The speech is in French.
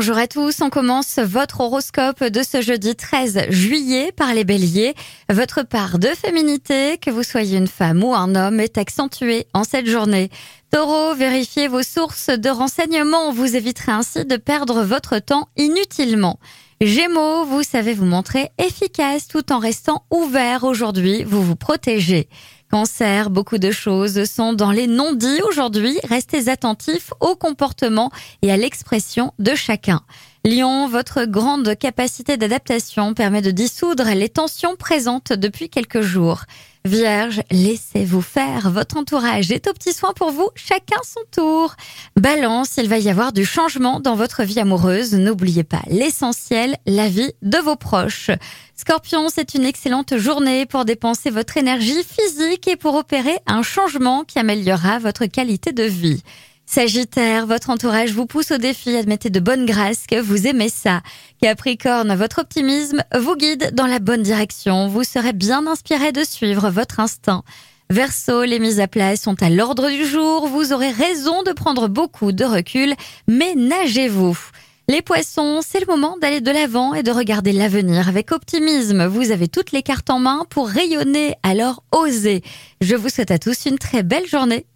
Bonjour à tous, on commence votre horoscope de ce jeudi 13 juillet par les béliers. Votre part de féminité, que vous soyez une femme ou un homme, est accentuée en cette journée. Taureau, vérifiez vos sources de renseignements, vous éviterez ainsi de perdre votre temps inutilement. Gémeaux, vous savez vous montrer efficace tout en restant ouvert aujourd'hui, vous vous protégez. Cancer, beaucoup de choses sont dans les non-dits aujourd'hui. Restez attentifs au comportement et à l'expression de chacun. Lion, votre grande capacité d'adaptation permet de dissoudre les tensions présentes depuis quelques jours. Vierge, laissez-vous faire, votre entourage est au petit soin pour vous, chacun son tour. Balance, il va y avoir du changement dans votre vie amoureuse, n'oubliez pas l'essentiel, la vie de vos proches. Scorpion, c'est une excellente journée pour dépenser votre énergie physique et pour opérer un changement qui améliorera votre qualité de vie. Sagittaire, votre entourage vous pousse au défi, admettez de bonne grâce que vous aimez ça. Capricorne, votre optimisme vous guide dans la bonne direction, vous serez bien inspiré de suivre votre instinct. Verseau, les mises à plat sont à l'ordre du jour, vous aurez raison de prendre beaucoup de recul, mais nagez-vous. Les poissons, c'est le moment d'aller de l'avant et de regarder l'avenir avec optimisme. Vous avez toutes les cartes en main pour rayonner, alors osez. Je vous souhaite à tous une très belle journée.